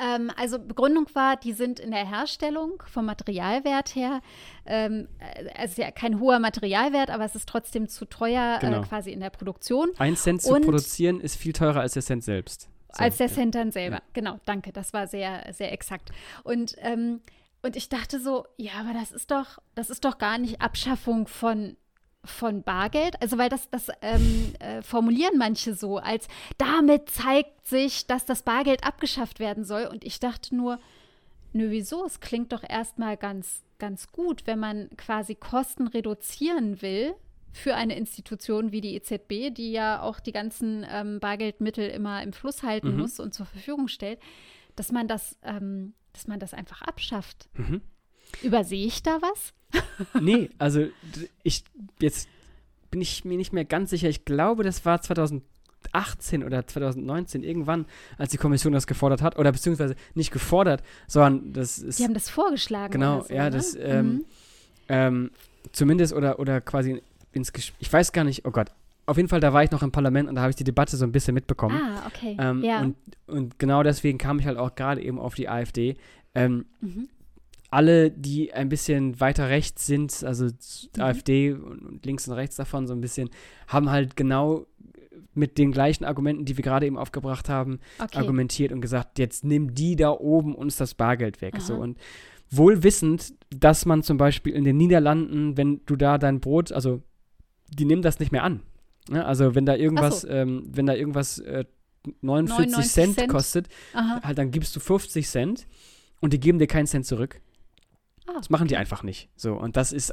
Ähm, also Begründung war, die sind in der Herstellung vom Materialwert her, ähm, also ja kein hoher Materialwert, aber es ist trotzdem zu teuer äh, genau. äh, quasi in der Produktion. Ein Cent zu Und produzieren ist viel teurer als der Cent selbst. So, als der ja. Cent dann selber. Ja. Genau, danke, das war sehr, sehr exakt. Und ähm, und ich dachte so, ja, aber das ist doch, das ist doch gar nicht Abschaffung von von Bargeld, also weil das, das ähm, äh, formulieren manche so, als damit zeigt sich, dass das Bargeld abgeschafft werden soll. Und ich dachte nur, nö, wieso? Es klingt doch erstmal ganz, ganz gut, wenn man quasi Kosten reduzieren will für eine Institution wie die EZB, die ja auch die ganzen ähm, Bargeldmittel immer im Fluss halten mhm. muss und zur Verfügung stellt, dass man das, ähm, dass man das einfach abschafft. Mhm. Übersehe ich da was? nee, also ich jetzt bin ich mir nicht mehr ganz sicher. Ich glaube, das war 2018 oder 2019 irgendwann, als die Kommission das gefordert hat oder beziehungsweise nicht gefordert, sondern das ist. Die haben das vorgeschlagen. Genau, so, ja, ne? das ähm, mhm. ähm, zumindest oder oder quasi ins Gesch ich weiß gar nicht. Oh Gott. Auf jeden Fall, da war ich noch im Parlament und da habe ich die Debatte so ein bisschen mitbekommen. Ah, okay. Ähm, ja. und, und genau deswegen kam ich halt auch gerade eben auf die AfD. Ähm, mhm alle, die ein bisschen weiter rechts sind, also mhm. AfD und links und rechts davon so ein bisschen, haben halt genau mit den gleichen Argumenten, die wir gerade eben aufgebracht haben, okay. argumentiert und gesagt, jetzt nimm die da oben uns das Bargeld weg. So und wohl wissend, dass man zum Beispiel in den Niederlanden, wenn du da dein Brot, also die nehmen das nicht mehr an. Ne? also wenn da irgendwas, so. ähm, wenn da irgendwas äh, 49 Cent, Cent, kostet, halt dann gibst du 50 Cent und die geben dir keinen Cent zurück. Ah, das machen die einfach nicht. So, und das ist,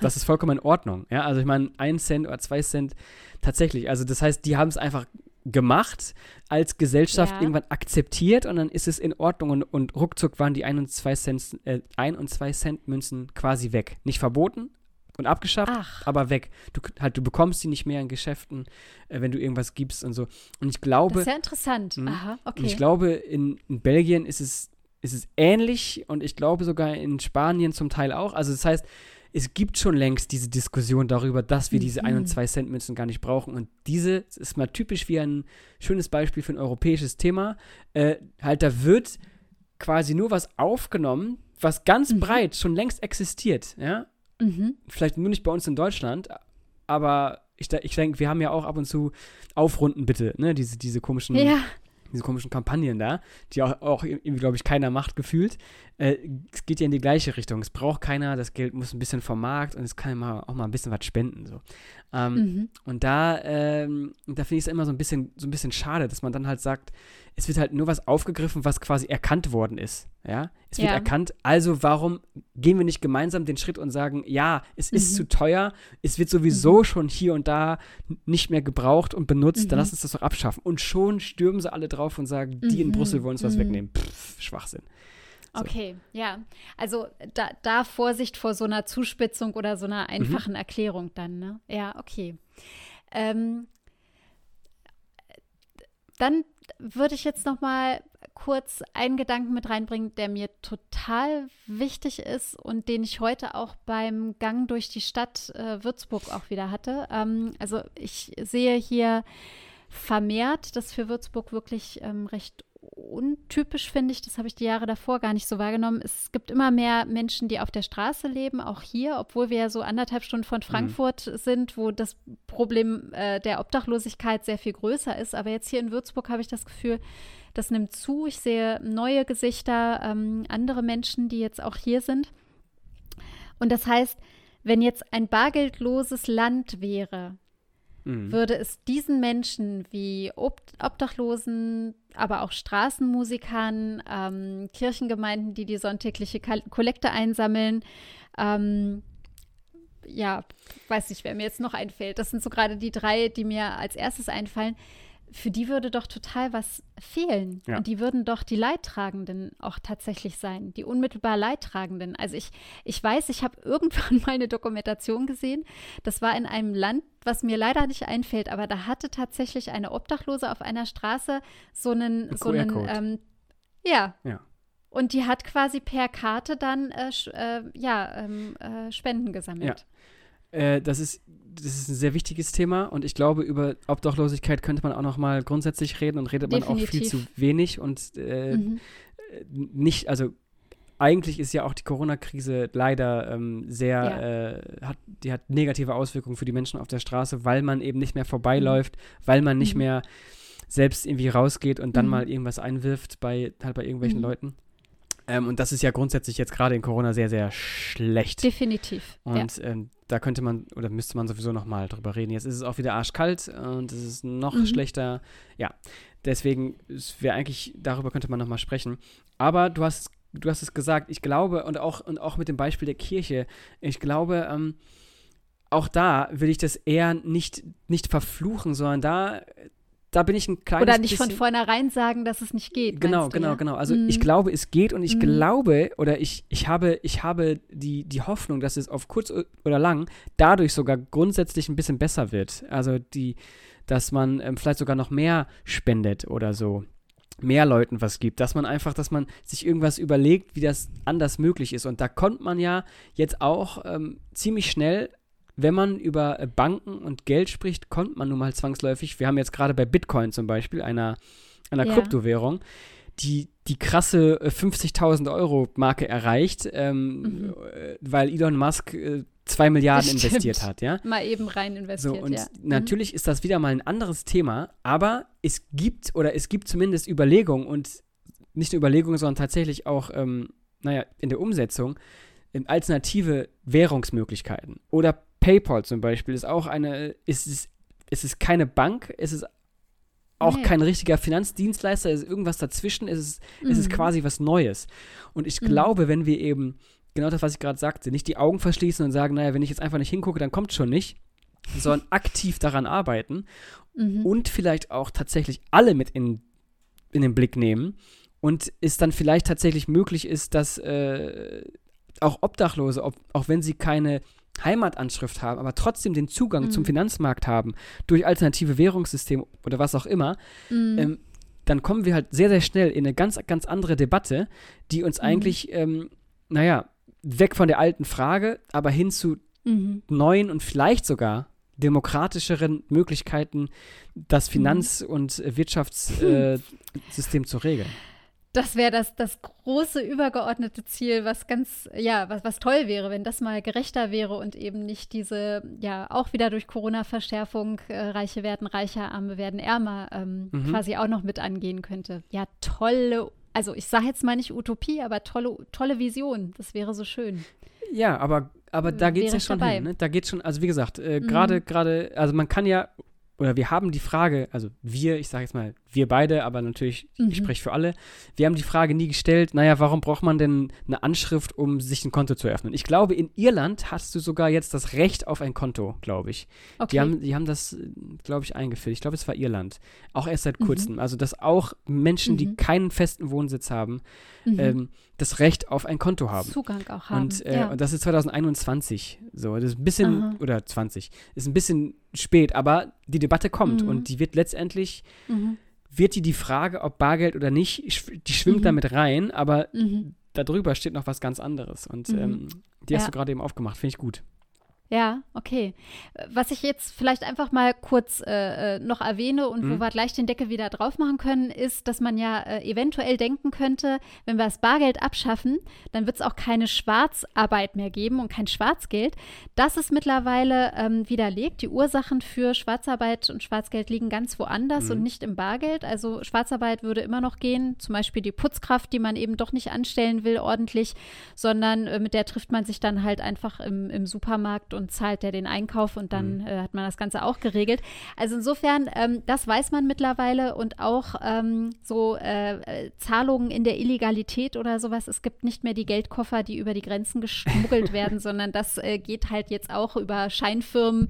das ist vollkommen in Ordnung. Ja, also ich meine, ein Cent oder zwei Cent tatsächlich. Also das heißt, die haben es einfach gemacht, als Gesellschaft ja. irgendwann akzeptiert und dann ist es in Ordnung und, und ruckzuck waren die ein und zwei Cent, äh, ein und zwei Cent Münzen quasi weg. Nicht verboten und abgeschafft, Ach. aber weg. Du, halt, du bekommst sie nicht mehr in Geschäften, äh, wenn du irgendwas gibst und so. Und ich glaube. Das ist ja interessant. Mh, Aha, okay. Und ich glaube, in, in Belgien ist es ist es ähnlich und ich glaube sogar in Spanien zum Teil auch. Also das heißt, es gibt schon längst diese Diskussion darüber, dass wir mhm. diese 1 und 2 Cent Münzen gar nicht brauchen. Und diese ist mal typisch wie ein schönes Beispiel für ein europäisches Thema. Äh, halt, da wird quasi nur was aufgenommen, was ganz mhm. breit schon längst existiert. Ja? Mhm. Vielleicht nur nicht bei uns in Deutschland, aber ich, ich denke, wir haben ja auch ab und zu Aufrunden bitte, ne? Diese, diese komischen ja diese komischen Kampagnen da, die auch, auch irgendwie, glaube ich, keiner macht gefühlt. Äh, es geht ja in die gleiche Richtung. Es braucht keiner, das Geld muss ein bisschen vom Markt und es kann ja auch mal ein bisschen was spenden. So. Ähm, mhm. Und da, ähm, da finde ich es immer so ein bisschen, so ein bisschen schade, dass man dann halt sagt, es wird halt nur was aufgegriffen, was quasi erkannt worden ist. Ja, es wird ja. erkannt. Also warum gehen wir nicht gemeinsam den Schritt und sagen, ja, es ist mhm. zu teuer, es wird sowieso mhm. schon hier und da nicht mehr gebraucht und benutzt, dann mhm. lass uns das doch abschaffen. Und schon stürmen sie alle drauf und sagen, die in mhm. Brüssel wollen uns was mhm. wegnehmen. Pff, Schwachsinn. So. Okay, ja. Also da, da, Vorsicht vor so einer Zuspitzung oder so einer einfachen Erklärung dann, ne? Ja, okay. Ähm, dann würde ich jetzt noch mal kurz einen Gedanken mit reinbringen, der mir total wichtig ist und den ich heute auch beim Gang durch die Stadt äh, Würzburg auch wieder hatte. Ähm, also ich sehe hier vermehrt, dass für Würzburg wirklich ähm, recht untypisch, finde ich. Das habe ich die Jahre davor gar nicht so wahrgenommen. Es gibt immer mehr Menschen, die auf der Straße leben, auch hier, obwohl wir ja so anderthalb Stunden von mhm. Frankfurt mhm. sind, wo das Problem äh, der Obdachlosigkeit sehr viel größer ist. Aber jetzt hier in Würzburg habe ich das Gefühl, das nimmt zu. Ich sehe neue Gesichter, ähm, andere Menschen, die jetzt auch hier sind. Und das heißt, wenn jetzt ein bargeldloses Land wäre, mhm. würde es diesen Menschen wie Ob Obdachlosen, aber auch Straßenmusikern, ähm, Kirchengemeinden, die die sonntägliche Kollekte einsammeln, ähm, ja, weiß nicht, wer mir jetzt noch einfällt. Das sind so gerade die drei, die mir als erstes einfallen für die würde doch total was fehlen. Ja. Und die würden doch die Leidtragenden auch tatsächlich sein, die unmittelbar Leidtragenden. Also ich, ich weiß, ich habe irgendwann mal eine Dokumentation gesehen. Das war in einem Land, was mir leider nicht einfällt, aber da hatte tatsächlich eine Obdachlose auf einer Straße so einen, Ein so einen, ähm, ja. ja. Und die hat quasi per Karte dann äh, äh, ja, ähm, äh, Spenden gesammelt. Ja. Äh, das ist das ist ein sehr wichtiges Thema und ich glaube, über Obdachlosigkeit könnte man auch noch mal grundsätzlich reden und redet Definitiv. man auch viel zu wenig und äh, mhm. nicht, also eigentlich ist ja auch die Corona-Krise leider ähm, sehr, ja. äh, hat, die hat negative Auswirkungen für die Menschen auf der Straße, weil man eben nicht mehr vorbeiläuft, mhm. weil man nicht mhm. mehr selbst irgendwie rausgeht und dann mhm. mal irgendwas einwirft bei halt bei irgendwelchen mhm. Leuten. Ähm, und das ist ja grundsätzlich jetzt gerade in Corona sehr, sehr schlecht. Definitiv. Und ja. ähm, da könnte man oder müsste man sowieso noch mal drüber reden. Jetzt ist es auch wieder arschkalt und es ist noch mhm. schlechter. Ja, deswegen wäre eigentlich, darüber könnte man noch mal sprechen. Aber du hast, du hast es gesagt, ich glaube, und auch, und auch mit dem Beispiel der Kirche, ich glaube, ähm, auch da will ich das eher nicht, nicht verfluchen, sondern da da bin ich ein kleines Oder nicht von vornherein sagen, dass es nicht geht. Genau, du, genau, ja? genau. Also mhm. ich glaube, es geht und ich mhm. glaube oder ich, ich habe, ich habe die, die Hoffnung, dass es auf kurz oder lang dadurch sogar grundsätzlich ein bisschen besser wird. Also die, dass man ähm, vielleicht sogar noch mehr spendet oder so mehr Leuten was gibt, dass man einfach, dass man sich irgendwas überlegt, wie das anders möglich ist. Und da kommt man ja jetzt auch ähm, ziemlich schnell wenn man über äh, Banken und Geld spricht, kommt man nun mal zwangsläufig. Wir haben jetzt gerade bei Bitcoin zum Beispiel, einer, einer ja. Kryptowährung, die die krasse 50.000 äh, Euro Marke erreicht, ähm, mhm. Äh, weil Elon Musk äh, zwei Milliarden investiert hat, ja? Mal eben rein investiert, so, und ja. Mhm. Natürlich ist das wieder mal ein anderes Thema, aber es gibt oder es gibt zumindest Überlegungen und nicht nur Überlegungen, sondern tatsächlich auch, ähm, naja, in der Umsetzung ähm, alternative Währungsmöglichkeiten oder PayPal zum Beispiel ist auch eine, ist es, ist es keine Bank, ist es auch nee. kein richtiger Finanzdienstleister, ist irgendwas dazwischen, ist es, mhm. ist es quasi was Neues. Und ich mhm. glaube, wenn wir eben, genau das, was ich gerade sagte, nicht die Augen verschließen und sagen, naja, wenn ich jetzt einfach nicht hingucke, dann kommt schon nicht, sondern aktiv daran arbeiten mhm. und vielleicht auch tatsächlich alle mit in, in den Blick nehmen und es dann vielleicht tatsächlich möglich ist, dass äh, auch Obdachlose, ob, auch wenn sie keine Heimatanschrift haben, aber trotzdem den Zugang mhm. zum Finanzmarkt haben, durch alternative Währungssysteme oder was auch immer, mhm. ähm, dann kommen wir halt sehr, sehr schnell in eine ganz, ganz andere Debatte, die uns mhm. eigentlich, ähm, naja, weg von der alten Frage, aber hin zu mhm. neuen und vielleicht sogar demokratischeren Möglichkeiten, das mhm. Finanz- und Wirtschaftssystem äh, zu regeln das wäre das, das große übergeordnete Ziel, was ganz, ja, was, was toll wäre, wenn das mal gerechter wäre und eben nicht diese, ja, auch wieder durch Corona-Verschärfung, äh, Reiche werden reicher, Arme werden ärmer, ähm, mhm. quasi auch noch mit angehen könnte. Ja, tolle, also ich sage jetzt mal nicht Utopie, aber tolle, tolle Vision. Das wäre so schön. Ja, aber, aber da geht es ja schon dabei. hin. Ne? Da geht schon, also wie gesagt, äh, gerade, mhm. gerade, also man kann ja oder wir haben die Frage, also wir, ich sage jetzt mal, wir beide, aber natürlich, mhm. ich spreche für alle, wir haben die Frage nie gestellt, naja, warum braucht man denn eine Anschrift, um sich ein Konto zu eröffnen? Ich glaube, in Irland hast du sogar jetzt das Recht auf ein Konto, glaube ich. Okay. Die, haben, die haben das, glaube ich, eingeführt. Ich glaube, es war Irland. Auch erst seit mhm. kurzem. Also, dass auch Menschen, mhm. die keinen festen Wohnsitz haben, mhm. ähm, das Recht auf ein Konto haben. Zugang auch haben. Und, äh, ja. und das ist 2021. So, das ist ein bisschen, Aha. oder 20, ist ein bisschen spät, aber die Debatte kommt mhm. und die wird letztendlich, mhm. Wird die die Frage, ob Bargeld oder nicht, die schwimmt mhm. damit rein, aber mhm. darüber steht noch was ganz anderes. Und mhm. ähm, die hast ja. du gerade eben aufgemacht, finde ich gut. Ja, okay. Was ich jetzt vielleicht einfach mal kurz äh, äh, noch erwähne und mhm. wo wir gleich den Deckel wieder drauf machen können, ist, dass man ja äh, eventuell denken könnte, wenn wir das Bargeld abschaffen, dann wird es auch keine Schwarzarbeit mehr geben und kein Schwarzgeld. Das ist mittlerweile ähm, widerlegt. Die Ursachen für Schwarzarbeit und Schwarzgeld liegen ganz woanders mhm. und nicht im Bargeld. Also Schwarzarbeit würde immer noch gehen, zum Beispiel die Putzkraft, die man eben doch nicht anstellen will ordentlich, sondern äh, mit der trifft man sich dann halt einfach im, im Supermarkt und und zahlt der den Einkauf und dann mhm. äh, hat man das Ganze auch geregelt. Also insofern, ähm, das weiß man mittlerweile und auch ähm, so äh, Zahlungen in der Illegalität oder sowas. Es gibt nicht mehr die Geldkoffer, die über die Grenzen geschmuggelt werden, sondern das äh, geht halt jetzt auch über Scheinfirmen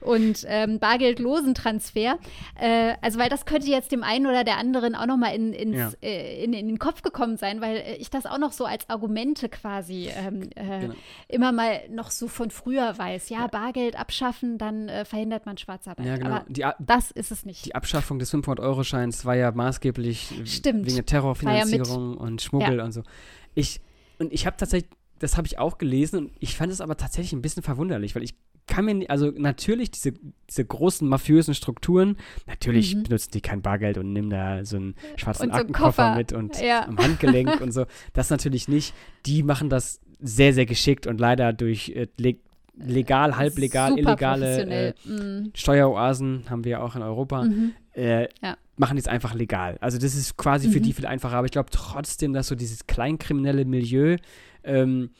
und ähm, bargeldlosen Transfer. Äh, also weil das könnte jetzt dem einen oder der anderen auch nochmal in, ja. Äh, in, in, den Kopf gekommen sein, weil äh, ich das auch noch so als Argumente quasi ähm, genau. immer mal noch so von früher weiß weiß, ja, Bargeld abschaffen, dann äh, verhindert man Schwarzarbeit. Ja, genau. Aber die, das ist es nicht. Die Abschaffung des 500-Euro-Scheins war ja maßgeblich Stimmt. wegen der Terrorfinanzierung ja und Schmuggel ja. und so. Ich, und ich habe tatsächlich, das habe ich auch gelesen und ich fand es aber tatsächlich ein bisschen verwunderlich, weil ich kann mir, also natürlich diese, diese großen mafiösen Strukturen, natürlich mhm. benutzen die kein Bargeld und nehmen da so einen schwarzen so Aktenkoffer mit und ja. am Handgelenk und so. Das natürlich nicht. Die machen das sehr, sehr geschickt und leider durch äh, legal, halblegal, illegale äh, mhm. Steueroasen haben wir auch in Europa. Mhm. Äh, ja. Machen es einfach legal. Also das ist quasi mhm. für die viel einfacher. Aber ich glaube trotzdem, dass so dieses kleinkriminelle Milieu, ähm,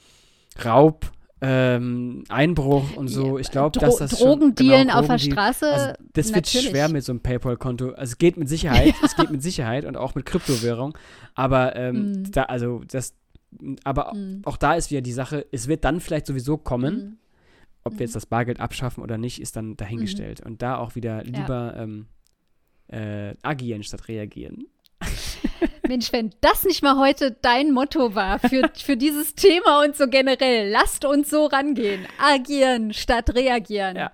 Raub, ähm, Einbruch und so. Ich glaube, dass das Drogendealen genau, auf der Straße. Also das natürlich. wird schwer mit so einem PayPal-Konto. Also es geht mit Sicherheit, es geht mit Sicherheit und auch mit Kryptowährung. Aber ähm, mm. da, also das, aber mm. auch da ist wieder die Sache, es wird dann vielleicht sowieso kommen. Ob mhm. wir jetzt mhm. das Bargeld abschaffen oder nicht, ist dann dahingestellt. Mhm. Und da auch wieder lieber ja. ähm, äh, agieren statt reagieren. Mensch, wenn das nicht mal heute dein Motto war für, für dieses Thema und so generell, lasst uns so rangehen. Agieren statt reagieren. Ja.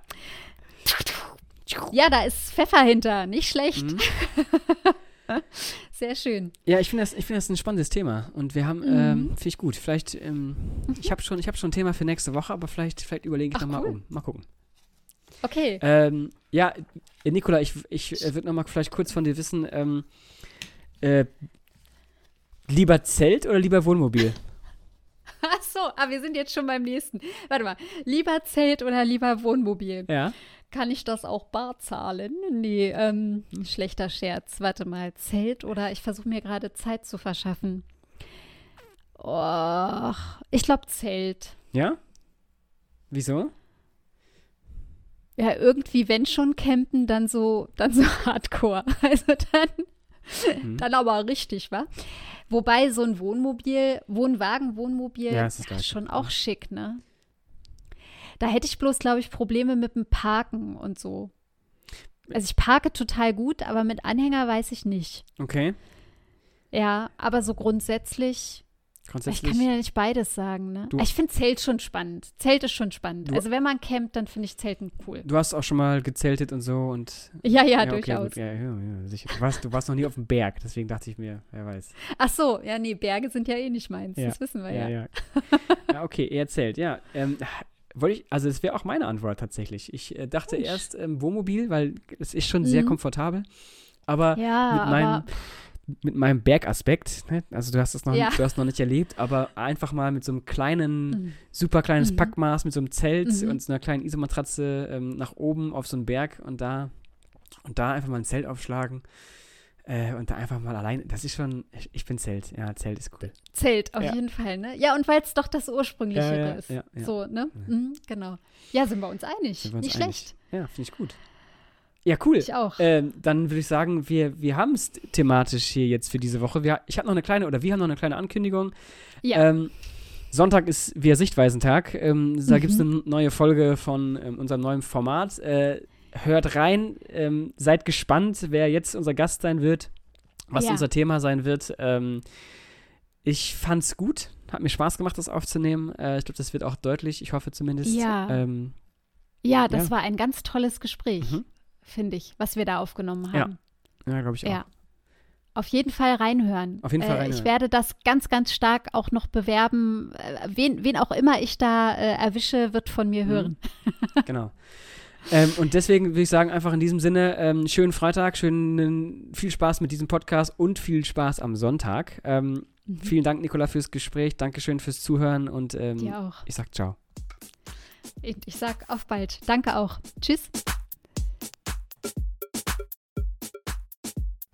Ja, da ist Pfeffer hinter, nicht schlecht. Mhm. Sehr schön. Ja, ich finde das, find das ein spannendes Thema. Und wir haben, mhm. ähm, finde ich gut. Vielleicht, ähm, ich habe schon, hab schon ein Thema für nächste Woche, aber vielleicht, vielleicht überlege ich nochmal cool. um. Mal gucken. Okay. Ähm, ja, Nikola, ich, ich äh, würde nochmal vielleicht kurz von dir wissen, ähm, äh, lieber Zelt oder lieber Wohnmobil? Ach so, aber ah, wir sind jetzt schon beim nächsten. Warte mal, lieber Zelt oder lieber Wohnmobil? Ja. Kann ich das auch bar zahlen? Nee, ähm, schlechter Scherz. Warte mal, Zelt oder ich versuche mir gerade Zeit zu verschaffen. Oh, ich glaube Zelt. Ja? Wieso? Ja, irgendwie, wenn schon campen, dann so, dann so hardcore. Also dann, mhm. dann aber richtig, wa? Wobei so ein Wohnmobil, Wohnwagen, Wohnmobil, ja, ist ja, schon auch schick, ne? Da hätte ich bloß, glaube ich, Probleme mit dem Parken und so. Also ich parke total gut, aber mit Anhänger weiß ich nicht. Okay. Ja, aber so grundsätzlich ich kann mir ja nicht beides sagen, ne? Ich finde Zelt schon spannend. Zelt ist schon spannend. also wenn man campt, dann finde ich Zelten cool. Du hast auch schon mal gezeltet und so und. Ja, ja, ja durchaus. Okay, ja, ja, ja, sicher. Du warst, du warst noch nie auf dem Berg, deswegen dachte ich mir, wer weiß. Ach so, ja, nee, Berge sind ja eh nicht meins. Das wissen wir ja. Ja, ja. okay, eher Zelt, ja. Ähm, wollte ich, also das wäre auch meine Antwort tatsächlich. Ich äh, dachte Mensch. erst ähm, Wohnmobil, weil es ist schon mhm. sehr komfortabel. Aber ja, mit meinem. Aber mit meinem Bergaspekt, ne? also du hast das noch, ja. du hast noch nicht erlebt, aber einfach mal mit so einem kleinen, mhm. super kleines mhm. Packmaß, mit so einem Zelt mhm. und so einer kleinen Isomatratze ähm, nach oben auf so einen Berg und da und da einfach mal ein Zelt aufschlagen äh, und da einfach mal allein, das ist schon, ich, bin Zelt, ja, Zelt ist cool. Zelt, auf ja. jeden Fall, ne? Ja, und weil es doch das ursprüngliche ja, ist. So, ne? Mhm, genau. Ja, sind wir uns einig. Wir uns nicht einig. schlecht. Ja, finde ich gut. Ja, cool. Ich auch. Ähm, dann würde ich sagen, wir, wir haben es thematisch hier jetzt für diese Woche. Wir, ich habe noch eine kleine, oder wir haben noch eine kleine Ankündigung. Ja. Ähm, Sonntag ist wieder Sichtweisentag. Ähm, da mhm. gibt es eine neue Folge von ähm, unserem neuen Format. Äh, hört rein, ähm, seid gespannt, wer jetzt unser Gast sein wird, was ja. unser Thema sein wird. Ähm, ich fand's gut, hat mir Spaß gemacht, das aufzunehmen. Äh, ich glaube, das wird auch deutlich, ich hoffe zumindest. Ja. ja, das ja. war ein ganz tolles Gespräch. Mhm finde ich, was wir da aufgenommen haben. Ja, ja glaube ich auch. Ja. Auf jeden Fall reinhören. Auf jeden Fall reinhören. Äh, ich werde das ganz, ganz stark auch noch bewerben. Äh, wen, wen auch immer ich da äh, erwische, wird von mir mhm. hören. genau. Ähm, und deswegen würde ich sagen, einfach in diesem Sinne, ähm, schönen Freitag, schönen, viel Spaß mit diesem Podcast und viel Spaß am Sonntag. Ähm, mhm. Vielen Dank, Nicola, fürs Gespräch. Dankeschön fürs Zuhören und ähm, ich sag ciao. Ich, ich sag auf bald. Danke auch. Tschüss.